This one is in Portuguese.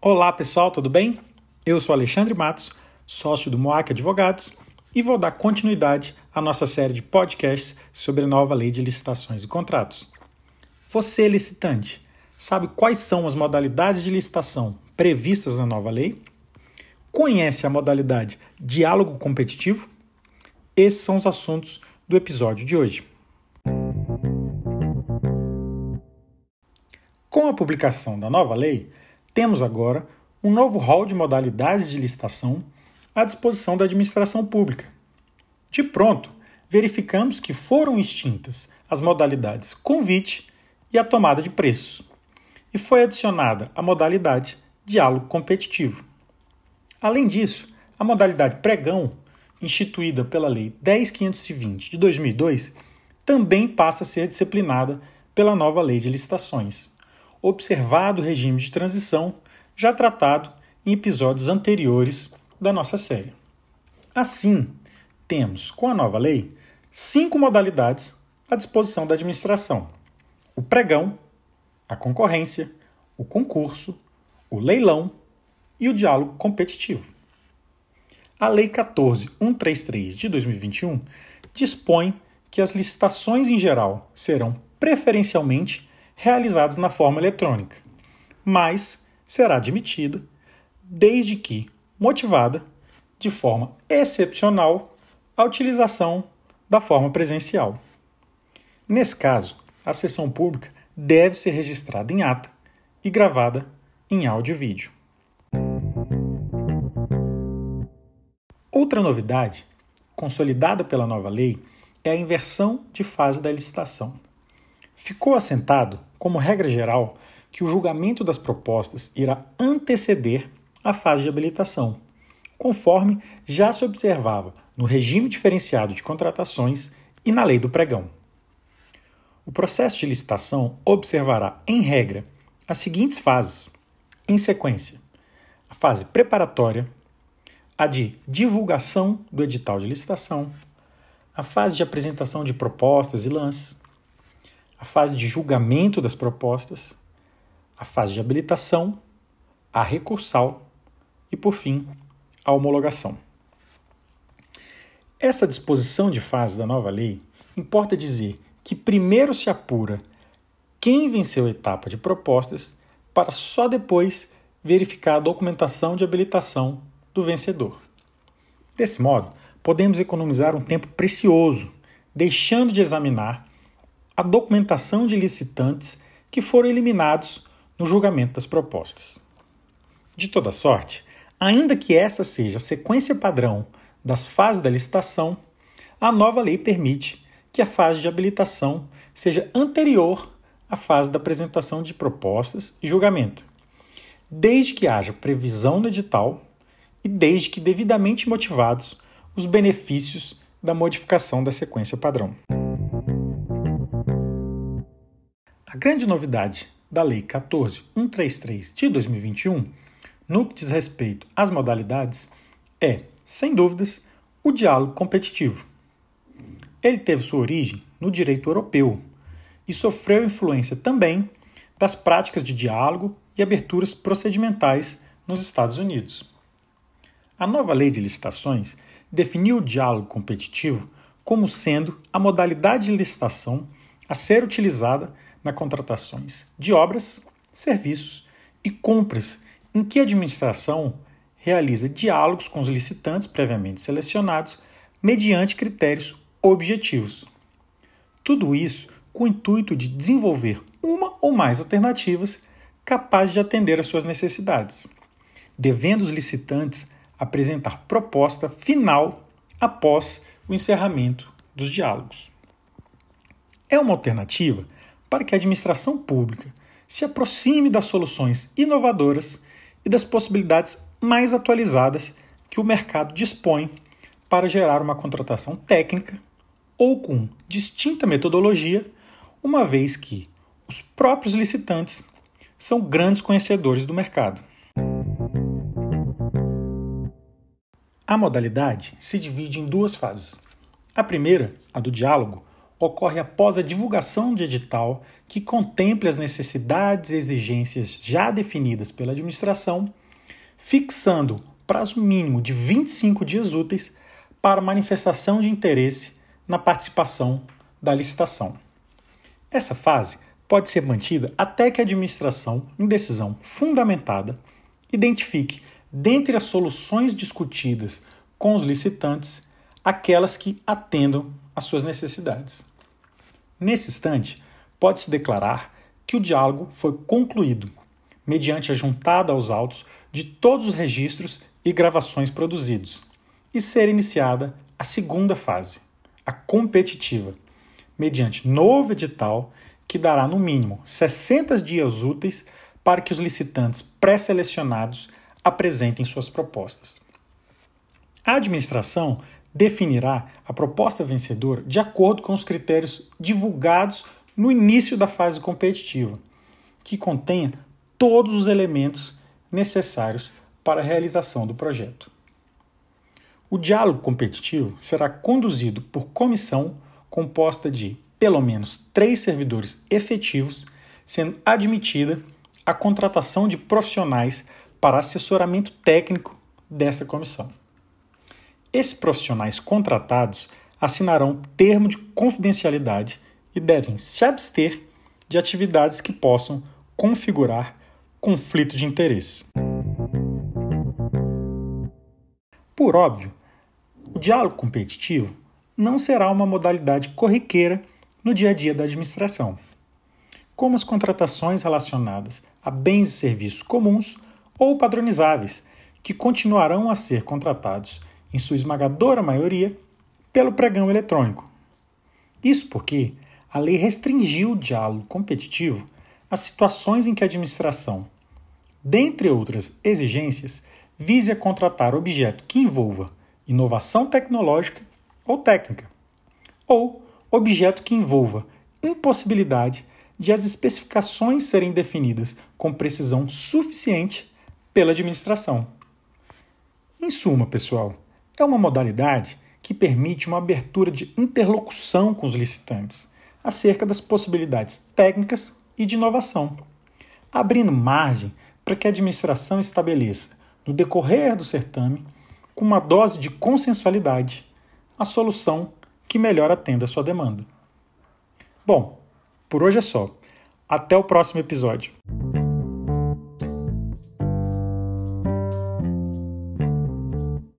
Olá pessoal, tudo bem? Eu sou Alexandre Matos, sócio do Moac Advogados, e vou dar continuidade à nossa série de podcasts sobre a nova lei de licitações e contratos. Você, licitante, sabe quais são as modalidades de licitação previstas na nova lei? Conhece a modalidade diálogo competitivo? Esses são os assuntos do episódio de hoje. Publicação da nova lei, temos agora um novo rol de modalidades de licitação à disposição da administração pública. De pronto, verificamos que foram extintas as modalidades convite e a tomada de preços, e foi adicionada a modalidade diálogo competitivo. Além disso, a modalidade pregão, instituída pela Lei 10520 de 2002, também passa a ser disciplinada pela nova Lei de Licitações observado o regime de transição já tratado em episódios anteriores da nossa série. Assim, temos, com a nova lei, cinco modalidades à disposição da administração: o pregão, a concorrência, o concurso, o leilão e o diálogo competitivo. A Lei 14133 de 2021 dispõe que as licitações em geral serão preferencialmente realizados na forma eletrônica, mas será admitida desde que motivada de forma excepcional a utilização da forma presencial. Nesse caso, a sessão pública deve ser registrada em ata e gravada em áudio e vídeo. Outra novidade, consolidada pela nova lei, é a inversão de fase da licitação. Ficou assentado, como regra geral, que o julgamento das propostas irá anteceder a fase de habilitação, conforme já se observava no regime diferenciado de contratações e na lei do pregão. O processo de licitação observará, em regra, as seguintes fases, em sequência: a fase preparatória, a de divulgação do edital de licitação, a fase de apresentação de propostas e lances, a fase de julgamento das propostas, a fase de habilitação, a recursal e, por fim, a homologação. Essa disposição de fase da nova lei importa dizer que primeiro se apura quem venceu a etapa de propostas para só depois verificar a documentação de habilitação do vencedor. Desse modo, podemos economizar um tempo precioso, deixando de examinar a documentação de licitantes que foram eliminados no julgamento das propostas. De toda sorte, ainda que essa seja a sequência padrão das fases da licitação, a nova lei permite que a fase de habilitação seja anterior à fase da apresentação de propostas e julgamento, desde que haja previsão no edital e desde que devidamente motivados os benefícios da modificação da sequência padrão. Grande novidade da Lei 14133 de 2021, no que diz respeito às modalidades, é, sem dúvidas, o diálogo competitivo. Ele teve sua origem no direito europeu e sofreu influência também das práticas de diálogo e aberturas procedimentais nos Estados Unidos. A nova lei de licitações definiu o diálogo competitivo como sendo a modalidade de licitação a ser utilizada na contratações de obras, serviços e compras em que a administração realiza diálogos com os licitantes previamente selecionados mediante critérios objetivos. Tudo isso com o intuito de desenvolver uma ou mais alternativas capazes de atender às suas necessidades, devendo os licitantes apresentar proposta final após o encerramento dos diálogos. É uma alternativa para que a administração pública se aproxime das soluções inovadoras e das possibilidades mais atualizadas que o mercado dispõe para gerar uma contratação técnica ou com distinta metodologia, uma vez que os próprios licitantes são grandes conhecedores do mercado. A modalidade se divide em duas fases. A primeira, a do diálogo, ocorre após a divulgação de edital que contemple as necessidades e exigências já definidas pela administração, fixando prazo mínimo de 25 dias úteis para manifestação de interesse na participação da licitação. Essa fase pode ser mantida até que a administração, em decisão fundamentada, identifique, dentre as soluções discutidas com os licitantes, aquelas que atendam às suas necessidades. Nesse instante, pode-se declarar que o diálogo foi concluído, mediante a juntada aos autos de todos os registros e gravações produzidos, e ser iniciada a segunda fase, a competitiva, mediante novo edital que dará no mínimo 60 dias úteis para que os licitantes pré-selecionados apresentem suas propostas. A administração definirá a proposta vencedora de acordo com os critérios divulgados no início da fase competitiva, que contenha todos os elementos necessários para a realização do projeto. O diálogo competitivo será conduzido por comissão composta de pelo menos três servidores efetivos, sendo admitida a contratação de profissionais para assessoramento técnico desta comissão. Esses profissionais contratados assinarão termo de confidencialidade e devem se abster de atividades que possam configurar conflito de interesses. Por óbvio, o diálogo competitivo não será uma modalidade corriqueira no dia a dia da administração, como as contratações relacionadas a bens e serviços comuns ou padronizáveis, que continuarão a ser contratados em sua esmagadora maioria, pelo pregão eletrônico. Isso porque a lei restringiu o diálogo competitivo às situações em que a administração, dentre outras exigências, vise a contratar objeto que envolva inovação tecnológica ou técnica, ou objeto que envolva impossibilidade de as especificações serem definidas com precisão suficiente pela administração. Em suma, pessoal, é uma modalidade que permite uma abertura de interlocução com os licitantes acerca das possibilidades técnicas e de inovação, abrindo margem para que a administração estabeleça, no decorrer do certame, com uma dose de consensualidade, a solução que melhor atenda a sua demanda. Bom, por hoje é só. Até o próximo episódio.